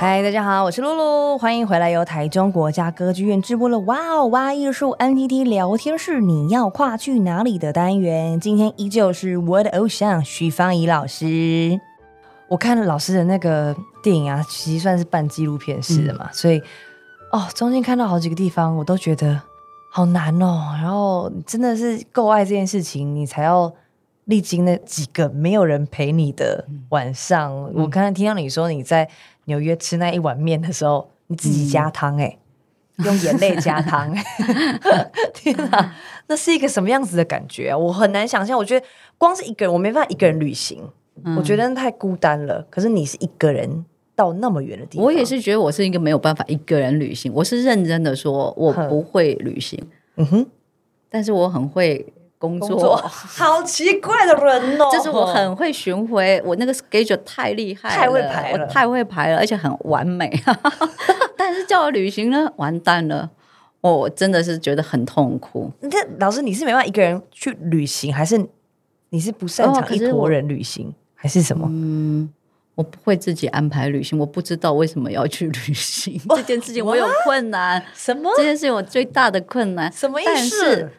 嗨，大家好，我是露露，欢迎回来由台中国家歌剧院直播的哇哦哇艺术 NTT 聊天室，你要跨去哪里的单元？今天依旧是我的偶像许芳宜老师。我看了老师的那个电影啊，其实算是半纪录片式的嘛，嗯、所以哦，中间看到好几个地方，我都觉得好难哦。然后真的是够爱这件事情，你才要历经那几个没有人陪你的晚上。嗯、我刚才听到你说你在。纽约吃那一碗面的时候，你自己加汤哎、欸，嗯、用眼泪加汤、欸，天哪，那是一个什么样子的感觉啊？我很难想象。我觉得光是一个人，我没办法一个人旅行，嗯、我觉得太孤单了。可是你是一个人到那么远的地方，我也是觉得我是一个没有办法一个人旅行。我是认真的说，我不会旅行。嗯哼，但是我很会。工作，工作 好奇怪的人哦，就是我很会巡回，我那个 schedule 太厉害了，太会排了，我太会排了，而且很完美。但是叫我旅行呢，完蛋了，我真的是觉得很痛苦。那老师，你是没办法一个人去旅行，还是你是不擅长一坨人旅行，还是什么？嗯，我不会自己安排旅行，我不知道为什么要去旅行 这件事情，我有困难。什么？这件事情我最大的困难，什么意思？但是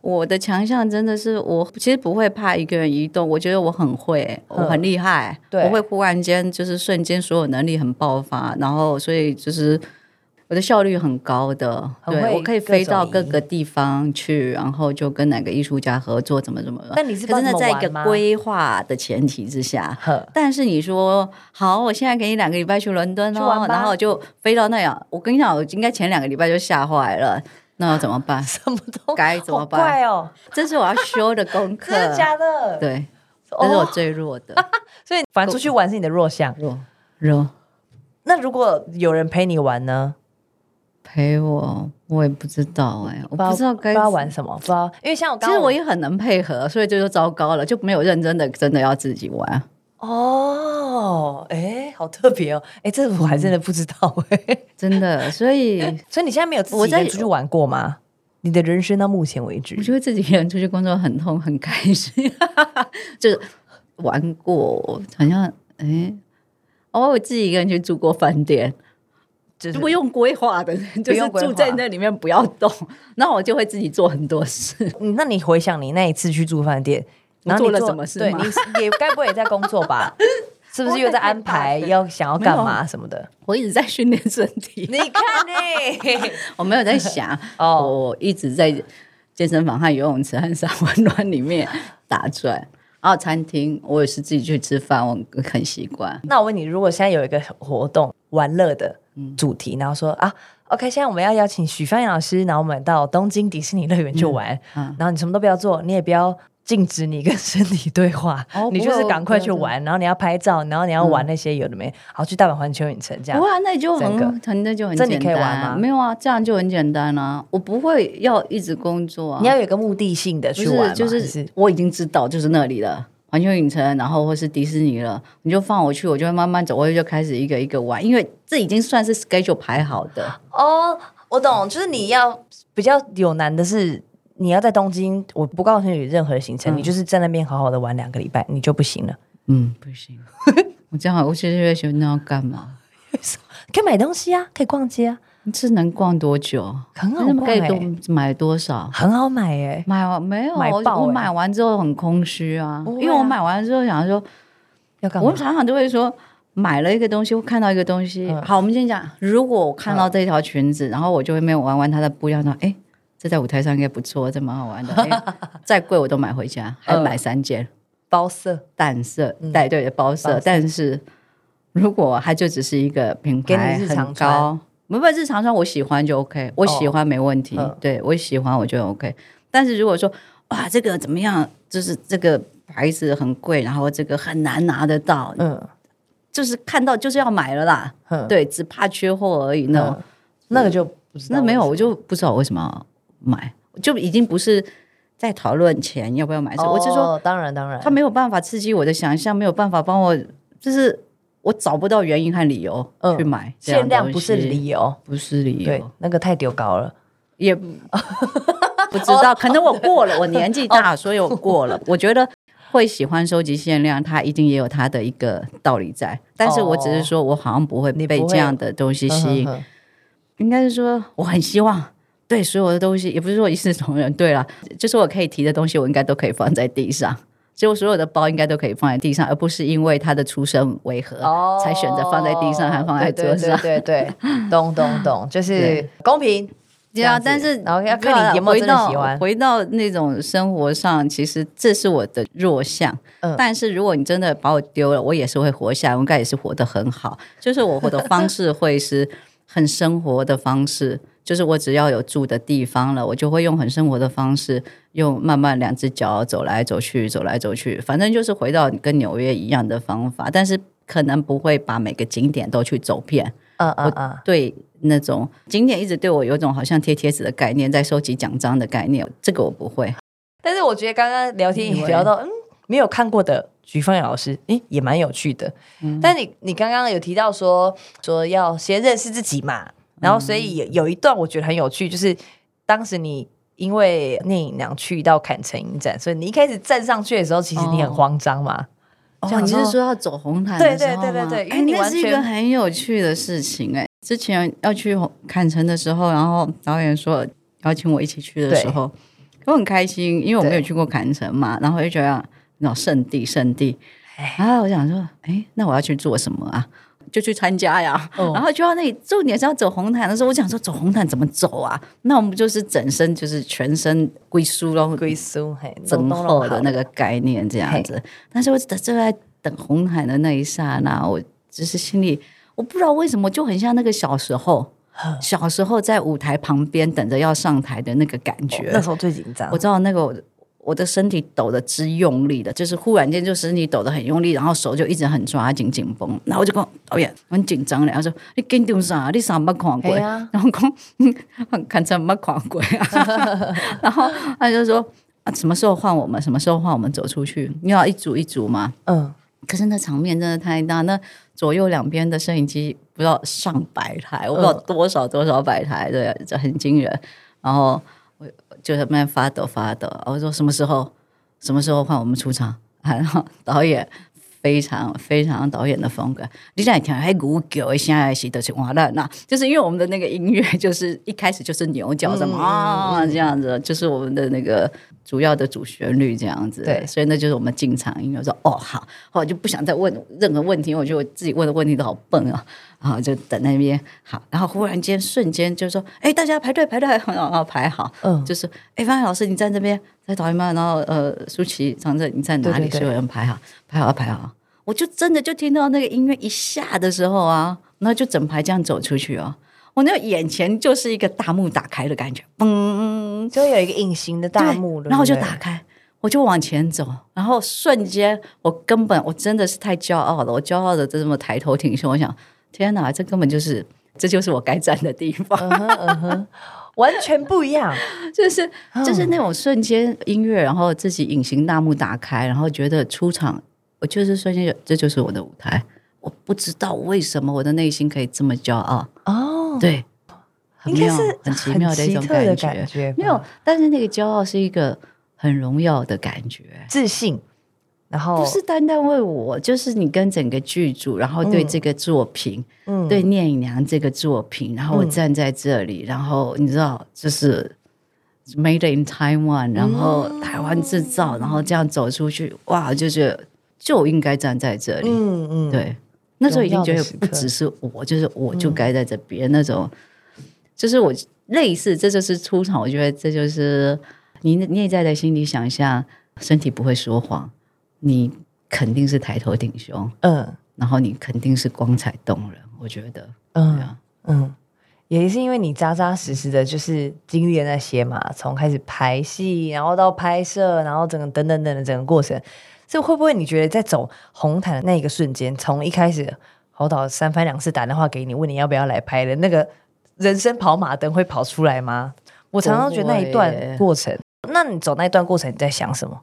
我的强项真的是我其实不会怕一个人移动，我觉得我很会，我很厉害，对，我会忽然间就是瞬间所有能力很爆发，然后所以就是我的效率很高的，对，我可以飞到各个地方去，然后就跟哪个艺术家合作，怎么怎么。但你是真的在一个规划的前提之下，但是你说好，我现在给你两个礼拜去伦敦哦，然后就飞到那样，我跟你讲，我应该前两个礼拜就吓坏了。那要怎么办？什么都该怎么办？快哦！这是我要修的功课。真的假的？对，这是我最弱的。所以，反正出去玩是你的弱项。弱弱。那如果有人陪你玩呢？陪我，我也不知道哎，我不知道该玩什么，不知道。因为像我，其实我也很能配合，所以这就糟糕了，就没有认真的真的要自己玩。哦，哎，好特别哦，哎，这我还真的不知道哎，真的，所以，所以你现在没有自己一个人出去玩过吗？你的人生到目前为止，我觉得自己一个人出去工作很痛，很开心，就是玩过，好像哎，哦，我自己一个人去住过饭店，就是不用规划的，就是住在那里面不要动，那我就会自己做很多事。嗯，那你回想你那一次去住饭店？然后你做了什么事？对，你也该不会也在工作吧？是不是又在安排要想要干嘛什么的？我一直在训练身体。你看 呢？我没有在想 哦，我一直在健身房和游泳池和三温暖里面打转。然后餐厅我也是自己去吃饭，我很习惯。那我问你，如果现在有一个活动玩乐的主题，然后说啊，OK，现在我们要邀请许芳宜老师，然后我们到东京迪士尼乐园去玩，然后你什么都不要做，你也不要。禁止你跟身体对话，哦、你就是赶快去玩，然后你要拍照，然后你要玩那些有的没，嗯、好去大阪环球影城这样。哇，那就很，那就很简单。这你可以玩吗？没有啊，这样就很简单啊。我不会要一直工作啊。你要有一个目的性的去玩，就是我已经知道就是那里了，环球影城，然后或是迪士尼了，你就放我去，我就会慢慢走，我就开始一个一个玩，因为这已经算是 schedule 排好的。哦，我懂，就是你要比较有难的是。你要在东京，我不告诉你任何行程，嗯、你就是在那边好好的玩两个礼拜，你就不行了。嗯，不行。我这样，我现在在想那要干嘛？可以买东西啊，可以逛街啊。你这能逛多久？很好逛，可以多买多少？很好买哎，买完没有？买爆我买完之后很空虚啊，因为我买完之后想说要干嘛？我常常都会说，买了一个东西，我看到一个东西。嗯、好，我们先讲，如果我看到这条裙子，嗯、然后我就会没有玩完它的布，料说哎。这在舞台上应该不错，这蛮好玩的。欸、再贵我都买回家，还买三件，包色、淡色，带对的包色。但是如果它就只是一个品牌很高，没办法，日常穿我喜欢就 OK，我喜欢没问题。对我喜欢我就 OK。但是如果说哇，这个怎么样？就是这个牌子很贵，然后这个很难拿得到，嗯，就是看到就是要买了啦。对，只怕缺货而已。那那个就那没有，我就不知道为什么。买就已经不是在讨论钱要不要买，我是说，当然当然，他没有办法刺激我的想象，没有办法帮我，就是我找不到原因和理由去买。限量不是理由，不是理由，对，那个太丢高了，也不知道，可能我过了，我年纪大，所以我过了。我觉得会喜欢收集限量，它一定也有它的一个道理在。但是我只是说我好像不会被这样的东西吸引，应该是说我很希望对所有的东西，也不是说一视同仁。对了，就是我可以提的东西，我应该都可以放在地上。就我所有的包应该都可以放在地上，而不是因为他的出身为何才选择放在地上，还放在桌上。对对对，懂懂懂，就是公平。对啊，但是然后要看你有没有真的喜欢。回到那种生活上，其实这是我的弱项。嗯，但是如果你真的把我丢了，我也是会活下来，我应该也是活得很好。就是我活的方式会是很生活的方式，就是我只要有住的地方了，我就会用很生活的方式，用慢慢两只脚走来走去，走来走去，反正就是回到跟纽约一样的方法，但是可能不会把每个景点都去走遍。嗯嗯嗯，对。那种景点一直对我有种好像贴贴纸的概念，在收集奖章的概念，这个我不会。但是我觉得刚刚聊天也聊到，嗯，没有看过的许芳雅老师，诶，也蛮有趣的。嗯，但你你刚刚有提到说说要先认识自己嘛，然后所以有有一段我觉得很有趣，就是当时你因为聂影娘去到坎城影展，所以你一开始站上去的时候，其实你很慌张嘛。哦，哦，你是说要走红毯？对对对对对，因为你那是一个很有趣的事情哎。之前要去坎城的时候，然后导演说邀请我一起去的时候，我很开心，因为我没有去过坎城嘛，然后就觉得那种圣地圣地，然后我想说，哎，那我要去做什么啊？就去参加呀。哦、然后就到那里，重点是要走红毯的时候，我想说走红毯怎么走啊？那我们就是整身就是全身归苏咯，归苏嘿，整厚的那个概念这样子。但是我就在等红毯的那一刹那，我只是心里。我不知道为什么就很像那个小时候，小时候在舞台旁边等着要上台的那个感觉。那时候最紧张。我知道那个我的身体抖得之用力的，就是忽然间就身体抖得很用力，然后手就一直很抓紧紧绷。然后我就跟导演很紧张了，他说：“你紧张啥？你啥没看过？”然后讲：“看成没看过啊。”然后他就说：“啊，什么时候换我们？什么时候换我们走出去？你要一组一组吗？”嗯。可是那场面真的太大，那左右两边的摄影机不知道上百台，我不知道多少多少百台，对，这很惊人。然后我就在那边发抖发抖，我说什么时候什么时候换我们出场？然后导演。非常非常导演的风格，你现在听还鼓脚，现在洗的是完了，那就是因为我们的那个音乐，就是一开始就是牛角什么、嗯、啊这样子，就是我们的那个主要的主旋律这样子，对，所以那就是我们进场音乐。说哦好，后来就不想再问任何问题，我觉得我自己问的问题都好笨啊，然后就等那边好，然后忽然间瞬间就说，哎，大家排队排队，然 后排好，嗯，就是哎，芳宜老师你站这边。在导演吗？然后呃，舒淇、长泽，你在哪里？所有人排好，排好，排好。我就真的就听到那个音乐一下的时候啊，然后就整排这样走出去哦。我那个眼前就是一个大幕打开的感觉，嘣，就有一个隐形的大幕了。然后就打开，我就往前走，然后瞬间我根本我真的是太骄傲了，我骄傲的这么抬头挺胸，我想天哪，这根本就是这就是我该站的地方。Uh uh. 完全不一样，就是就是那种瞬间音乐，然后自己隐形大幕打开，然后觉得出场，我就是瞬间，这就是我的舞台。我不知道为什么我的内心可以这么骄傲哦，对，应该是很奇妙的一种感觉，感觉没有，但是那个骄傲是一个很荣耀的感觉，自信。然后不是单单为我，就是你跟整个剧组，然后对这个作品，嗯，对聂隐娘这个作品，然后我站在这里，嗯、然后你知道，就是 Made in Taiwan，然后台湾制造，然后这样走出去，哇，就是就应该站在这里，嗯嗯，对，那时候已经觉得不只是我，就是我就该在这边，嗯、那种，就是我类似，这就是出场，我觉得这就是你内在的心里想象，身体不会说谎。你肯定是抬头挺胸，嗯，然后你肯定是光彩动人，我觉得，嗯啊、嗯，也是因为你扎扎实实的，就是经历了那些嘛，从开始排戏，然后到拍摄，然后整个等等等的整个过程，这会不会你觉得在走红毯的那个瞬间，从一开始侯导三番两次打电话给你，问你要不要来拍的那个人生跑马灯会跑出来吗？我常常觉得那一段过程，那你走那一段过程你在想什么？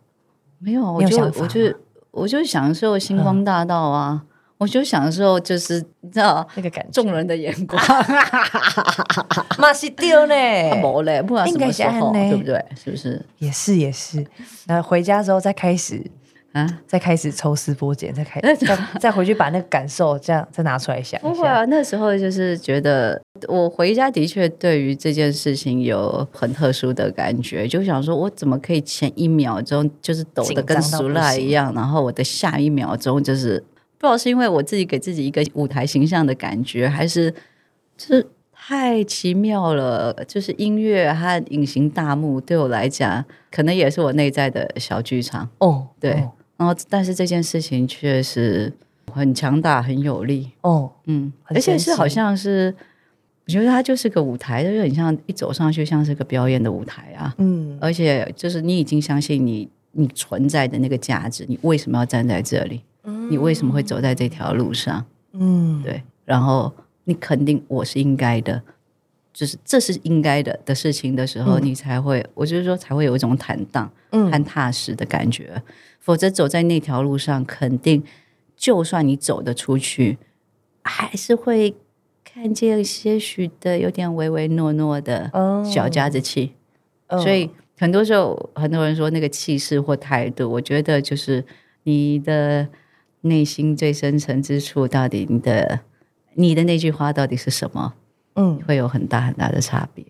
没有，我就我就我就享受星光大道啊！嗯、我就享受就是你知道那个感觉，众人的眼光，嘛是丢呢，没嘞，不管什么时候，对不对？是不是？也是也是。那回家之后再开始啊，再开始抽丝剥茧，再开始再再回去把那个感受这样再拿出来想一下。不会啊，那时候就是觉得我回家的确对于这件事情有很特殊的感觉，就想说我怎么可以前一秒钟就是抖得跟熟辣一样，然后我的下一秒钟就是不知道是因为我自己给自己一个舞台形象的感觉，还是就是太奇妙了。就是音乐和隐形大幕对我来讲，可能也是我内在的小剧场哦，对。哦然后，但是这件事情确实很强大，很有力哦，嗯，而且是好像是，我觉得它就是个舞台，就很像一走上去像是个表演的舞台啊，嗯，而且就是你已经相信你你存在的那个价值，你为什么要站在这里？嗯，你为什么会走在这条路上？嗯，对，然后你肯定我是应该的。就是这是应该的的事情的时候，嗯、你才会，我就是说才会有一种坦荡、和踏实的感觉。嗯、否则走在那条路上，肯定就算你走得出去，还是会看见些许的有点唯唯诺诺的小家子气。哦、所以很多时候，很多人说那个气势或态度，我觉得就是你的内心最深层之处，到底你的你的那句话到底是什么？嗯，会有很大很大的差别，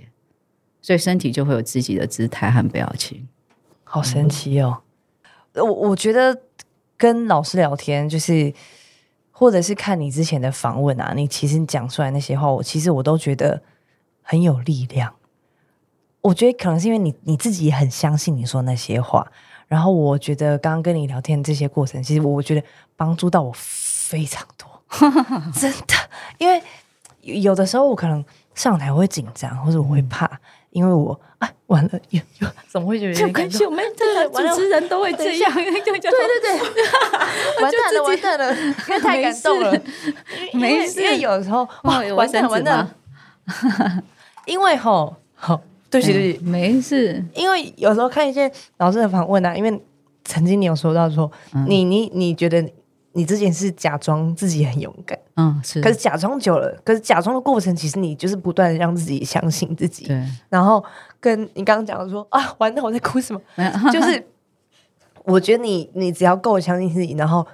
所以身体就会有自己的姿态和表情，好神奇哦！我我觉得跟老师聊天，就是或者是看你之前的访问啊，你其实讲出来那些话，我其实我都觉得很有力量。我觉得可能是因为你你自己也很相信你说那些话，然后我觉得刚刚跟你聊天这些过程，其实我觉得帮助到我非常多，真的，因为。有的时候我可能上台会紧张，或者我会怕，因为我啊完了，又又怎么会觉得？没关系，我们对主持人都会这样，对对对，完蛋了完蛋了，因为太感动了，没事。因为有时候哇完蛋完蛋了，因为吼吼对不起对不起，没事。因为有时候看一些老师的访问啊，因为曾经你有说到说，你你你觉得。你之前是假装自己很勇敢，嗯，是。可是假装久了，可是假装的过程，其实你就是不断的让自己相信自己。对。然后跟你刚刚讲的说啊，完了，我在哭什么？就是我觉得你，你只要够相信自己，然后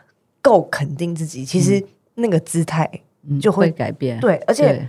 够肯定自己，其实那个姿态就会改变。对，而且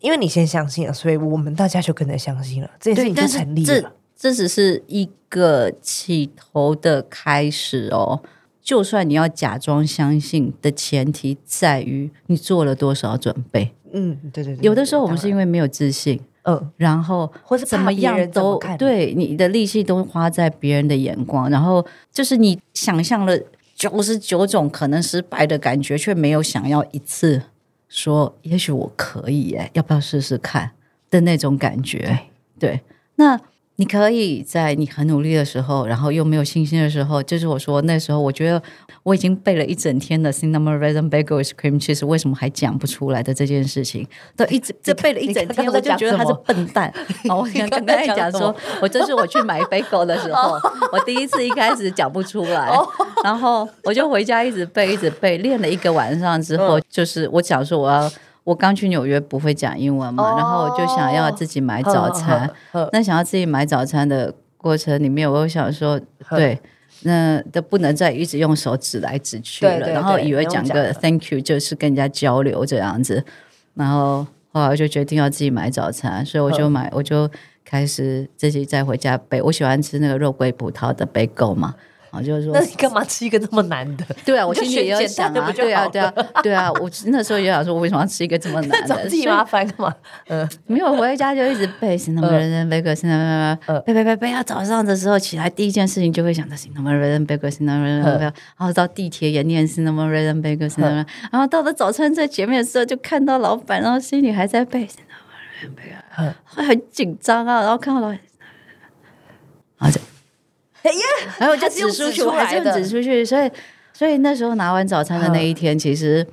因为你先相信了，所以我们大家就跟着相信了，这件事情就成立了。这这只是一个起头的开始哦。就算你要假装相信的前提在于你做了多少准备。嗯，对对对。有的时候我们是因为没有自信，嗯，然后或者怎么样都对你的力气都花在别人的眼光，然后就是你想象了九十九种可能失败的感觉，却没有想要一次说也许我可以耶，要不要试试看的那种感觉。对，对，那。你可以在你很努力的时候，然后又没有信心的时候，就是我说那时候，我觉得我已经背了一整天的 Cinnamon Raisin Bagel with Cream Cheese，为什么还讲不出来的这件事情，都一直这背了一整天，我就觉得他是笨蛋。我想跟大家讲说，我这是我去买 bagel 的时候，我第一次一开始讲不出来，然后我就回家一直背，一直背，练了一个晚上之后，就是我讲说我要。我刚去纽约不会讲英文嘛，然后我就想要自己买早餐。那想要自己买早餐的过程里面，我又想说，对，那都不能再一直用手指来指去了。然后以为讲个 Thank you 就是跟人家交流这样子，然后后来我就决定要自己买早餐，所以我就买，我就开始自己再回家背。我喜欢吃那个肉桂葡萄的 bagel 嘛。就是说，那你干嘛吃一个这么难的？对啊，我心里也有想啊，对啊，对啊，对啊，我那时候也想说，我为什么要吃一个这么难的？自己麻烦干嘛？嗯，没有，我回家就一直背，是那么人人背个，是那么背背背背。要早上的时候起来，第一件事情就会想到是那么人人背个，是那么人人背。然后到地铁也念是那么人人背个，是那么。然后到了早餐在前面的时候，就看到老板，然后心里还在背是那么人人背个，会很紧张啊。然后看到老板，然后就。哎呀，然后我就指出去，我还是指出去，所以，所以那时候拿完早餐的那一天，其实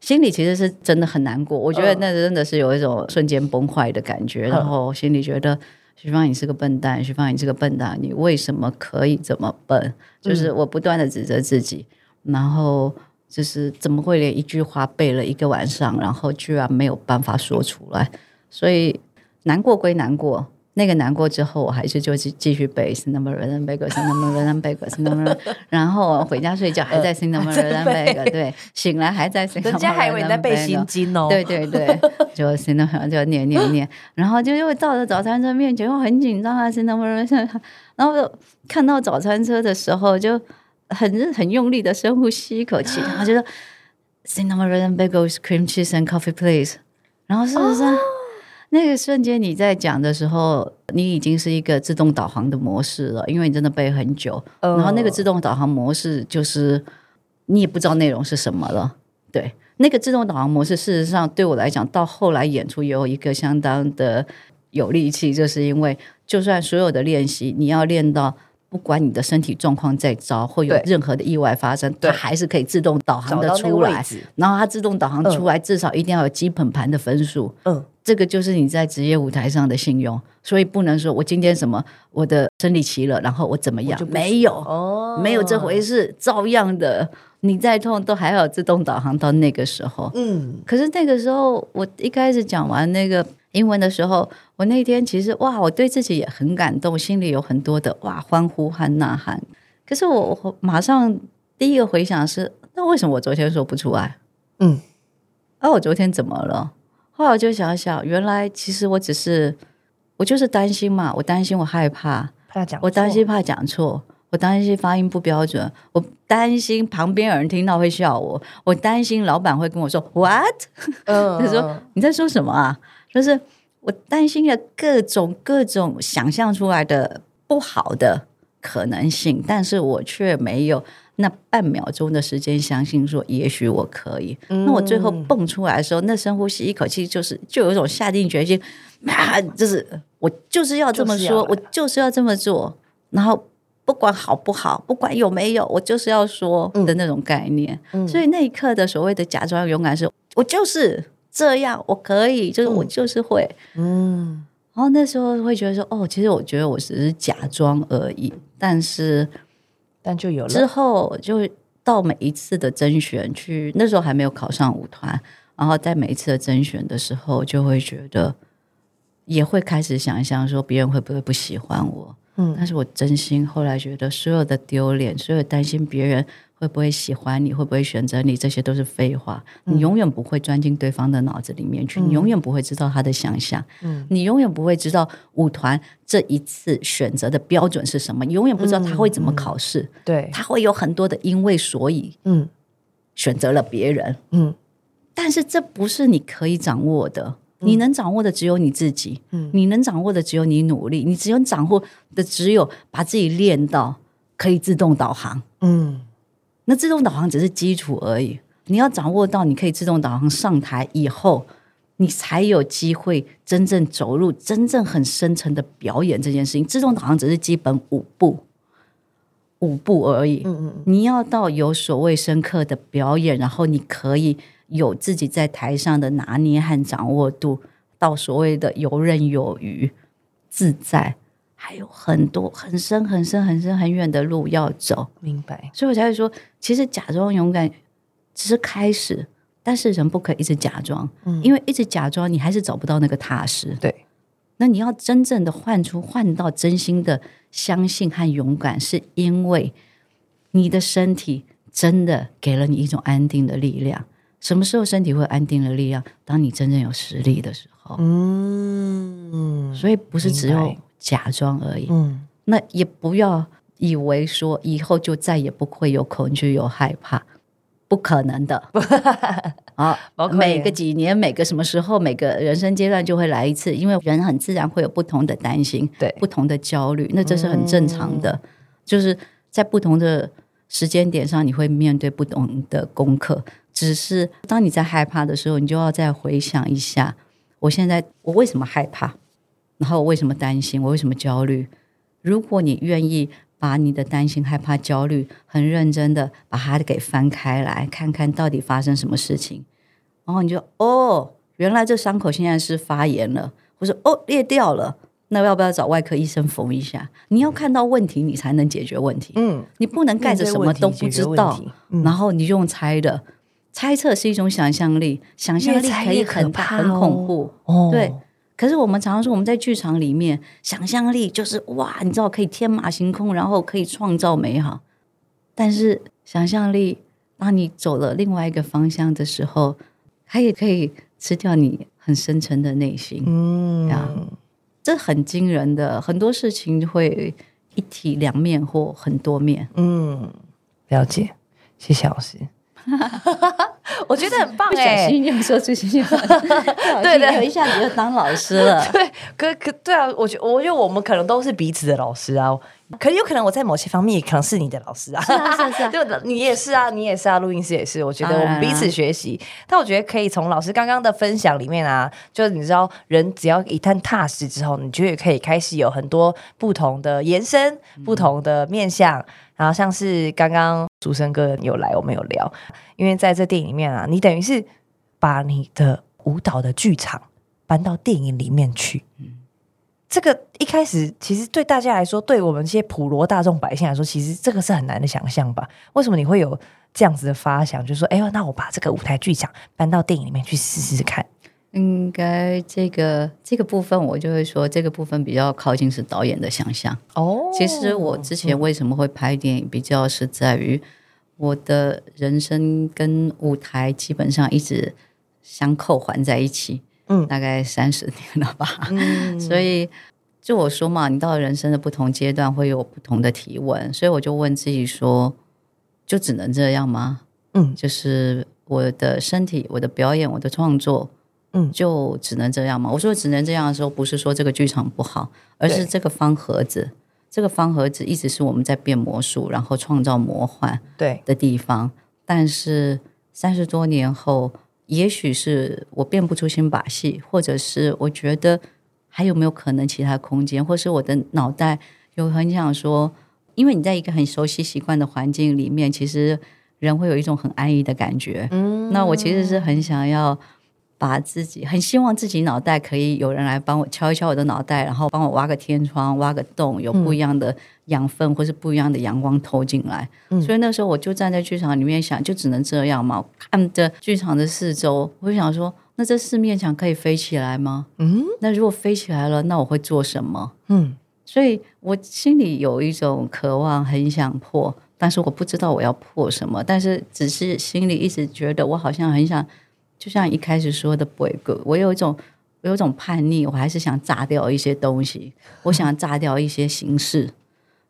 心里其实是真的很难过。我觉得那真的是有一种瞬间崩坏的感觉，然后心里觉得徐芳，你是个笨蛋，徐芳，你是个笨蛋，你为什么可以这么笨？就是我不断的指责自己，然后就是怎么会连一句话背了一个晚上，然后居然没有办法说出来？所以难过归难过。那个难过之后，我还是就继继续背 Cinnamon Raisin Bagel，Cinnamon Raisin Bagel，Cinnamon，然后回家睡觉还在 Cinnamon Raisin Bagel，对，醒来还在 Cinnamon，人家还以为你在背心经哦，对对对，就 Cinnamon 就念念念，然后就又到了早餐车面前，又很紧张啊，Cinnamon Raisin，然后看到早餐车的时候，就很很用力的深呼吸一口气，然后就说 Cinnamon Raisin Bagel，Cream Cheese and Coffee Please，然后事实上。那个瞬间你在讲的时候，你已经是一个自动导航的模式了，因为你真的背很久。Oh. 然后那个自动导航模式就是你也不知道内容是什么了。对，那个自动导航模式，事实上对我来讲，到后来演出也有一个相当的有力气，就是因为就算所有的练习，你要练到。不管你的身体状况再糟，或有任何的意外发生，它还是可以自动导航的出来。然后它自动导航出来，嗯、至少一定要有基本盘的分数。嗯，这个就是你在职业舞台上的信用。所以不能说我今天什么我的生理期了，然后我怎么样？没有，哦，没有这回事，照样的。你再痛都还要有自动导航到那个时候。嗯，可是那个时候我一开始讲完那个。英文的时候，我那天其实哇，我对自己也很感动，心里有很多的哇欢呼和呐喊。可是我，我马上第一个回想是，那为什么我昨天说不出来？嗯，啊，我昨天怎么了？后来我就想想，原来其实我只是我就是担心嘛，我担心我害怕，怕讲，我担心怕讲错，我担心发音不标准，我担心旁边有人听到会笑我，我担心老板会跟我说 What？嗯，他说你在说什么啊？就是我担心了各种各种想象出来的不好的可能性，但是我却没有那半秒钟的时间相信说，也许我可以。嗯、那我最后蹦出来的时候，那深呼吸一口气，就是就有一种下定决心，啊，就是我就是要这么说，我就是要这么做。然后不管好不好，不管有没有，我就是要说的那种概念。嗯、所以那一刻的所谓的假装勇敢是，是我就是。这样我可以，就是我就是会，嗯，然后那时候会觉得说，哦，其实我觉得我只是假装而已，但是，但就有了。之后，就到每一次的甄选去，那时候还没有考上舞团，然后在每一次的甄选的时候，就会觉得，也会开始想象说，别人会不会不喜欢我，嗯，但是我真心后来觉得，所有的丢脸，所有担心别人。会不会喜欢你？会不会选择你？这些都是废话。嗯、你永远不会钻进对方的脑子里面去，嗯、你永远不会知道他的想象。嗯、你永远不会知道舞团这一次选择的标准是什么。你永远不知道他会怎么考试。对，他会有很多的因为所以，嗯，选择了别人。嗯，但是这不是你可以掌握的。你能掌握的只有你自己。嗯，你能掌握的只有你努力。你只有掌握的只有把自己练到可以自动导航。嗯。那自动导航只是基础而已，你要掌握到你可以自动导航上台以后，你才有机会真正走入真正很深层的表演这件事情。自动导航只是基本五步，五步而已。嗯嗯，你要到有所谓深刻的表演，然后你可以有自己在台上的拿捏和掌握度，到所谓的游刃有余、自在。还有很多很深很深很深很远的路要走，明白。所以我才会说，其实假装勇敢只是开始，但是人不可以一直假装，嗯，因为一直假装，你还是找不到那个踏实。对，那你要真正的换出换到真心的相信和勇敢，是因为你的身体真的给了你一种安定的力量。什么时候身体会安定的力量？当你真正有实力的时候。嗯，所以不是只有。假装而已，嗯，那也不要以为说以后就再也不会有恐惧、有害怕，不可能的。啊，每个几年、每个什么时候、每个人生阶段就会来一次，因为人很自然会有不同的担心，对，不同的焦虑，那这是很正常的。嗯、就是在不同的时间点上，你会面对不同的功课。只是当你在害怕的时候，你就要再回想一下，我现在我为什么害怕？然后我为什么担心？我为什么焦虑？如果你愿意把你的担心、害怕、焦虑，很认真的把它给翻开来，看看到底发生什么事情，然后你就哦，原来这伤口现在是发炎了，或者哦裂掉了，那要不要找外科医生缝一下？你要看到问题，你才能解决问题。嗯，你不能盖着什么都不知道，嗯、然后你就用猜的，猜测是一种想象力，想象力可以很大、很恐怖。哦，对。可是我们常常说，我们在剧场里面，想象力就是哇，你知道可以天马行空，然后可以创造美好。但是想象力，当你走了另外一个方向的时候，它也可以吃掉你很深沉的内心。嗯，啊，这很惊人的，很多事情会一体两面或很多面。嗯，了解，谢谢老师。我觉得很棒哎！小心又说出心话，对的，有一下子就当老师了。对，可可对啊，我觉我觉得我们可能都是彼此的老师啊。可有可能我在某些方面也可能是你的老师啊。是啊，是啊，是啊，对的，你也是啊，你也是啊，录音师也是。我觉得我们彼此学习。但我觉得可以从老师刚刚的分享里面啊，就是你知道，人只要一旦踏实之后，你就也可以开始有很多不同的延伸，不同的面向。然后像是刚刚竹生哥有来，我们有聊，因为在这电影里面啊，你等于是把你的舞蹈的剧场搬到电影里面去。嗯，这个一开始其实对大家来说，对我们这些普罗大众百姓来说，其实这个是很难的想象吧？为什么你会有这样子的发想？就是说，哎呦，那我把这个舞台剧场搬到电影里面去试试看。应该这个这个部分，我就会说，这个部分比较靠近是导演的想象。哦，其实我之前为什么会拍电影，比较是在于我的人生跟舞台基本上一直相扣环在一起。嗯，大概三十年了吧。嗯，所以就我说嘛，你到了人生的不同阶段会有不同的提问，所以我就问自己说，就只能这样吗？嗯，就是我的身体、我的表演、我的创作。嗯，就只能这样吗？我说只能这样的时候，不是说这个剧场不好，而是这个方盒子，这个方盒子一直是我们在变魔术，然后创造魔幻对的地方。但是三十多年后，也许是我变不出新把戏，或者是我觉得还有没有可能其他空间，或是我的脑袋有很想说，因为你在一个很熟悉习惯的环境里面，其实人会有一种很安逸的感觉。嗯，那我其实是很想要。把自己很希望自己脑袋可以有人来帮我敲一敲我的脑袋，然后帮我挖个天窗、挖个洞，有不一样的养分或是不一样的阳光透进来。嗯、所以那时候我就站在剧场里面想，就只能这样嘛。看着剧场的四周，我就想说，那这四面墙可以飞起来吗？嗯，那如果飞起来了，那我会做什么？嗯，所以我心里有一种渴望，很想破，但是我不知道我要破什么，但是只是心里一直觉得我好像很想。就像一开始说的不我有一种，我有一种叛逆，我还是想炸掉一些东西，我想炸掉一些形式，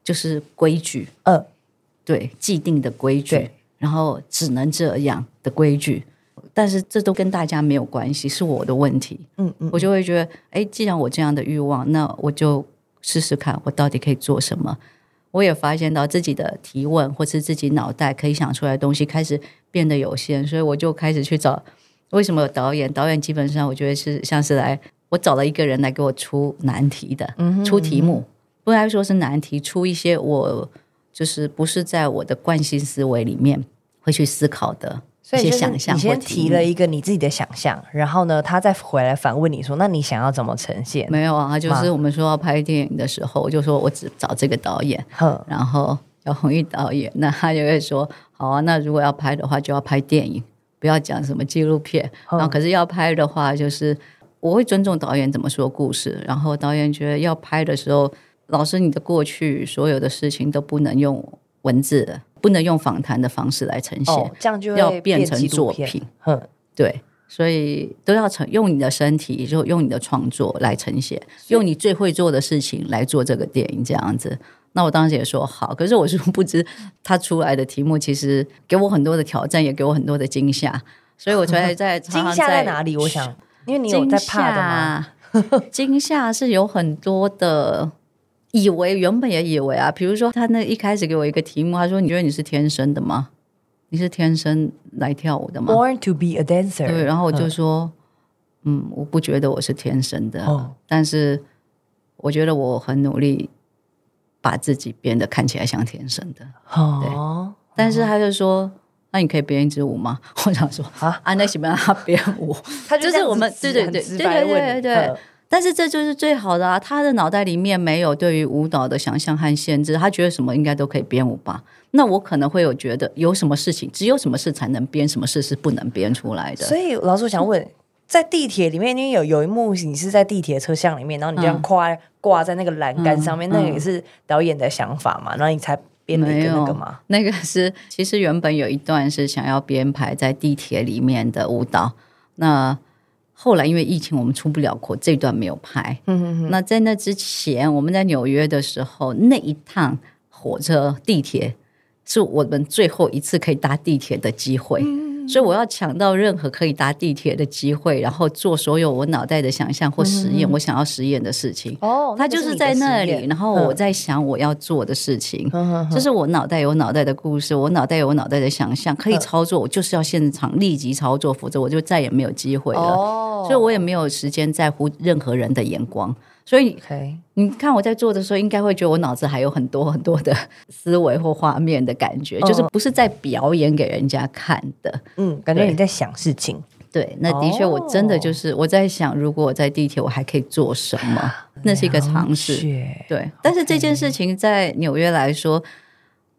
就是规矩，呃，对，既定的规矩，然后只能这样的规矩，但是这都跟大家没有关系，是我的问题，嗯嗯，我就会觉得，哎，既然我这样的欲望，那我就试试看，我到底可以做什么。我也发现到自己的提问，或是自己脑袋可以想出来的东西开始变得有限，所以我就开始去找。为什么有导演？导演基本上我觉得是像是来，我找了一个人来给我出难题的，嗯哼，出题目，不该说是难题，出一些我就是不是在我的惯性思维里面会去思考的一些想象。你先提了一个你自己的想象，然后呢，他再回来反问你说：“那你想要怎么呈现？”没有啊，就是我们说要拍电影的时候，我就说我只找这个导演，呵然后姚宏毅导演，那他就会说：“好啊，那如果要拍的话，就要拍电影。”不要讲什么纪录片，然后可是要拍的话，就是我会尊重导演怎么说故事。然后导演觉得要拍的时候，老师你的过去所有的事情都不能用文字，不能用访谈的方式来呈现，哦、这样就要变成作品。哼，对，所以都要成用你的身体，就用你的创作来呈现，用你最会做的事情来做这个电影，这样子。那我当时也说好，可是我是不知他出来的题目其实给我很多的挑战，也给我很多的惊吓，所以我才在 惊吓在哪里？我想，因为你有在怕的吗？惊吓是有很多的，以为原本也以为啊，比如说他那一开始给我一个题目，他说：“你觉得你是天生的吗？你是天生来跳舞的吗？”Born to be a dancer。对，然后我就说：“嗯，我不觉得我是天生的，哦、但是我觉得我很努力。”把自己变得看起来像天生的，哦、对。但是他就说：“哦、那你可以编一支舞吗？” 我想说：“啊，啊，那喜欢他编舞，他就，就是我们对对对对对对对。但是这就是最好的啊！他的脑袋里面没有对于舞蹈的想象和限制，他觉得什么应该都可以编舞吧？那我可能会有觉得有什么事情，只有什么事才能编，什么事是不能编出来的。所以老师我想问。在地铁里面，因为有有一幕你是在地铁车厢里面，然后你这样挂挂在那个栏杆上面，嗯、那个也是导演的想法嘛，然后你才编了一个那个嘛。那个是其实原本有一段是想要编排在地铁里面的舞蹈，那后来因为疫情我们出不了国，这段没有拍。嗯哼哼。那在那之前，我们在纽约的时候，那一趟火车地铁是我们最后一次可以搭地铁的机会。嗯所以我要抢到任何可以搭地铁的机会，然后做所有我脑袋的想象或实验，我想要实验的事情。哦，他就是在那里，然后我在想我要做的事情。嗯，就是我脑袋有脑袋的故事，我脑袋有我脑袋的想象，可以操作，我就是要现场立即操作，否则我就再也没有机会了。哦，所以我也没有时间在乎任何人的眼光。所以，Okay. 你看我在做的时候，应该会觉得我脑子还有很多很多的思维或画面的感觉，嗯、就是不是在表演给人家看的。嗯，感觉你在想事情。对，那的确，我真的就是我在想，如果我在地铁，我还可以做什么？哦、那是一个尝试。对但是这件事情在纽约来说，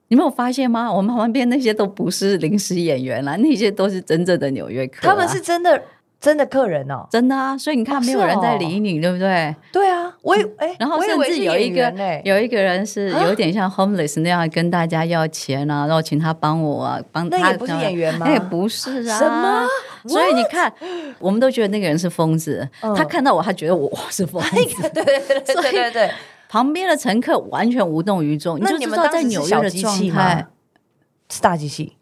你没有发现吗？我们旁边那些都不是临时演员啦，那些都是真正的纽约客、啊，他们是真的。真的客人哦，真的啊，所以你看，没有人在理你，哦、对不对？对啊，我以哎，然后甚至有一个有一个人是有点像 homeless 那样跟大家要钱啊，然后请他帮我啊，帮他。那也不是演员吗？那也不是啊。什么？所以你看，我们都觉得那个人是疯子，嗯、他看到我，他觉得我是疯子。对对对对对对对。旁边的乘客完全无动于衷，你就知道在纽约的状态是大机器。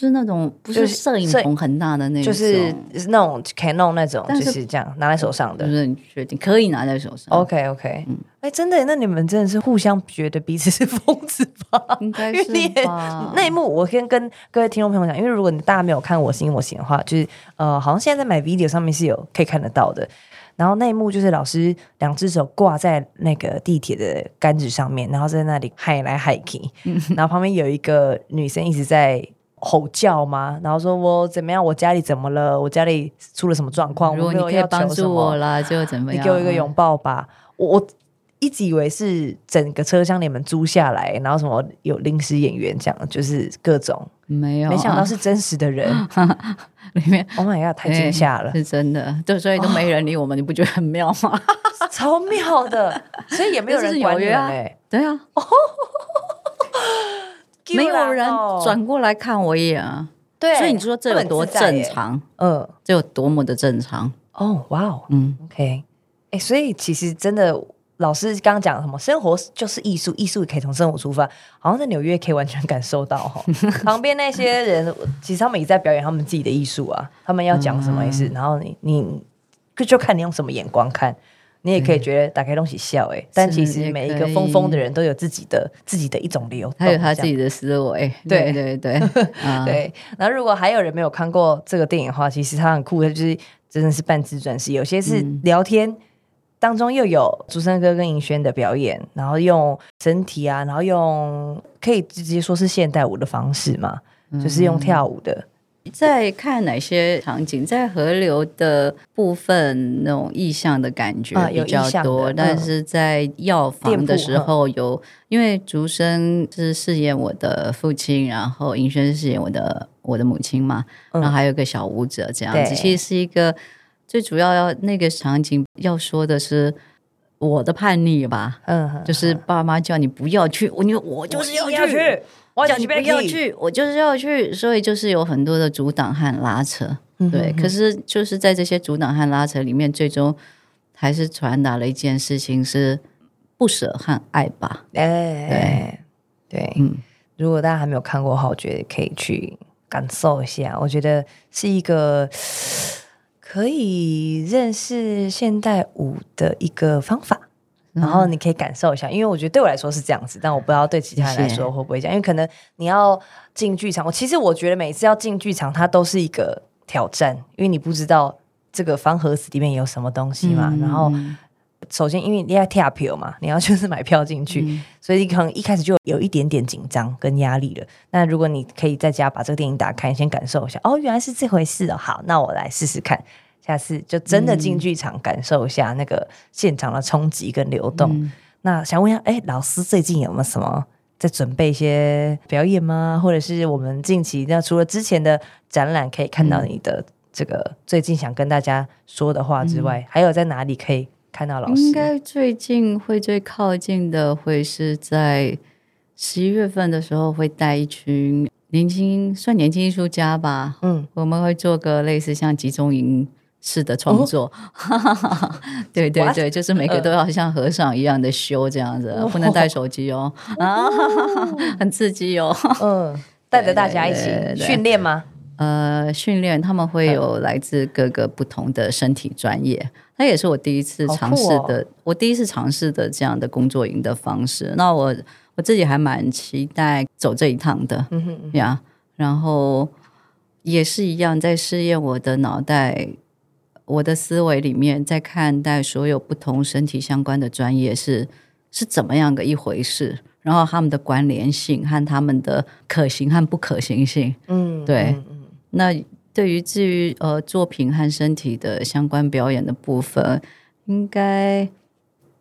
是那种不是摄影棚很大的那种，就是那种 Canon 那种，就是这样拿在手上的。就是你确定可以拿在手上？OK OK，嗯，哎，真的，那你们真的是互相觉得彼此是疯子吧？应该是吧。那一幕我先跟各位听众朋友讲，因为如果你大家没有看我行我行的话，就是呃，好像现在在 MyVideo 上面是有可以看得到的。然后那一幕就是老师两只手挂在那个地铁的杆子上面，然后在那里嗨来嗨去，然后旁边有一个女生一直在。吼叫吗？然后说我怎么样？我家里怎么了？我家里出了什么状况？如果你可以帮助我啦，就怎么样？你给我一个拥抱吧。我我一直以为是整个车厢你们租下来，然后什么有临时演员这样，就是各种没有，没想到是真实的人。里面，Oh my god，太惊吓了，是真的。对，所以都没人理我们，你不觉得很妙吗？超妙的，所以也没有人管你哎。对啊。没有人转过来看我一眼啊！对，所以你说这有多正常？嗯，这有多么的正常？哦，哇哦，嗯，OK，哎，所以其实真的，老师刚刚讲什么？生活就是艺术，艺术也可以从生活出发。好像在纽约可以完全感受到哈，旁边那些人其实他们也在表演他们自己的艺术啊，他们要讲什么意思？然后你你就看你用什么眼光看。你也可以觉得打开东西笑哎，但其实每一个疯疯的人都有自己的自己的一种流动，他有他自己的思维。对对对。对。然后如果还有人没有看过这个电影的话，其实它很酷，它就是真的是半自传式，有些是聊天当中又有竹生哥跟银轩的表演，然后用身体啊，然后用可以直接说是现代舞的方式嘛，就是用跳舞的。在看哪些场景，在河流的部分，那种意象的感觉比较多，啊嗯、但是在药房的时候有，嗯、因为竹生是饰演我的父亲，然后银轩饰演我的我的母亲嘛，嗯、然后还有个小舞者这样子，对。其实是一个最主要要那个场景要说的是我的叛逆吧，嗯，就是爸妈叫你不要去，我你我就是要去。我叫你不要去，我就是要去，所以就是有很多的阻挡和拉扯，对。可是就是在这些阻挡和拉扯里面，最终还是传达了一件事情：是不舍和爱吧。哎，对对，嗯。如果大家还没有看过的话，我觉得可以去感受一下。我觉得是一个可以认识现代舞的一个方法。然后你可以感受一下，因为我觉得对我来说是这样子，但我不知道对其他人来说会不会这样。因为可能你要进剧场，我其实我觉得每次要进剧场，它都是一个挑战，因为你不知道这个方盒子里面有什么东西嘛。嗯、然后首先，因为你要跳票嘛，你要就是买票进去，嗯、所以你可能一开始就有一点点紧张跟压力了。那如果你可以在家把这个电影打开，先感受一下，哦，原来是这回事哦。好，那我来试试看。下次就真的进剧场感受一下那个现场的冲击跟流动。嗯、那想问一下，哎，老师最近有没有什么在准备一些表演吗？或者是我们近期那除了之前的展览可以看到你的这个最近想跟大家说的话之外，嗯、还有在哪里可以看到老师？应该最近会最靠近的会是在十一月份的时候，会带一群年轻算年轻艺术家吧。嗯，我们会做个类似像集中营式的创作。哦、对 对对，就是每个都要像和尚一样的修这样子，呃、不能带手机哦，啊、哦，很刺激哦。嗯，带着大家一起训练吗？呃，训练他们会有来自各个不同的身体专业，那也是我第一次尝试的，哦、我第一次尝试的这样的工作营的方式。那我。我自己还蛮期待走这一趟的，嗯哼嗯呀，然后也是一样，在试验我的脑袋、我的思维里面，在看待所有不同身体相关的专业是是怎么样的一回事，然后他们的关联性和他们的可行和不可行性，嗯，对，那对于至于呃作品和身体的相关表演的部分，应该。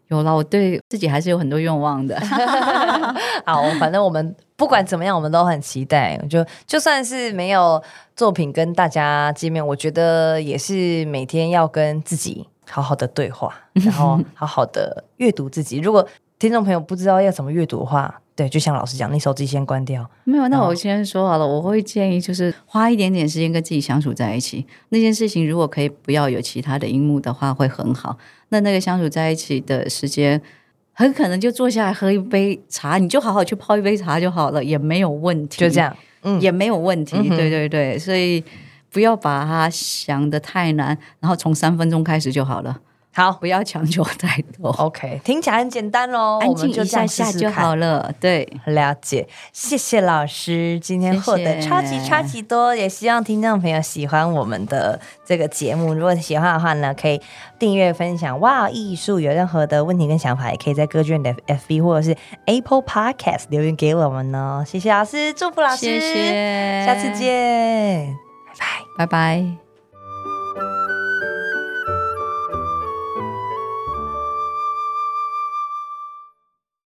有了，我对自己还是有很多愿望的。好，反正我们不管怎么样，我们都很期待。就就算是没有作品跟大家见面，我觉得也是每天要跟自己好好的对话，然后 好好的阅读自己。如果听众朋友不知道要怎么阅读的话，对，就像老师讲，你手机先关掉。没有，那我先说好了，我会建议就是花一点点时间跟自己相处在一起。那件事情如果可以不要有其他的荧幕的话，会很好。那那个相处在一起的时间，很可能就坐下来喝一杯茶，你就好好去泡一杯茶就好了，也没有问题。就这样，嗯，也没有问题。嗯、对对对，所以不要把它想得太难，然后从三分钟开始就好了。好，不要强求太多。OK，听起来很简单哦，安静一下下就好了。对，了解。谢谢老师，今天获得超级超级多，也希望听众朋友喜欢我们的这个节目。如果喜欢的话呢，可以订阅分享。哇，艺术有任何的问题跟想法，也可以在歌剧院的 FB 或者是 Apple Podcast 留言给我们哦。谢谢老师，祝福老师，谢谢，下次见，拜拜，拜拜。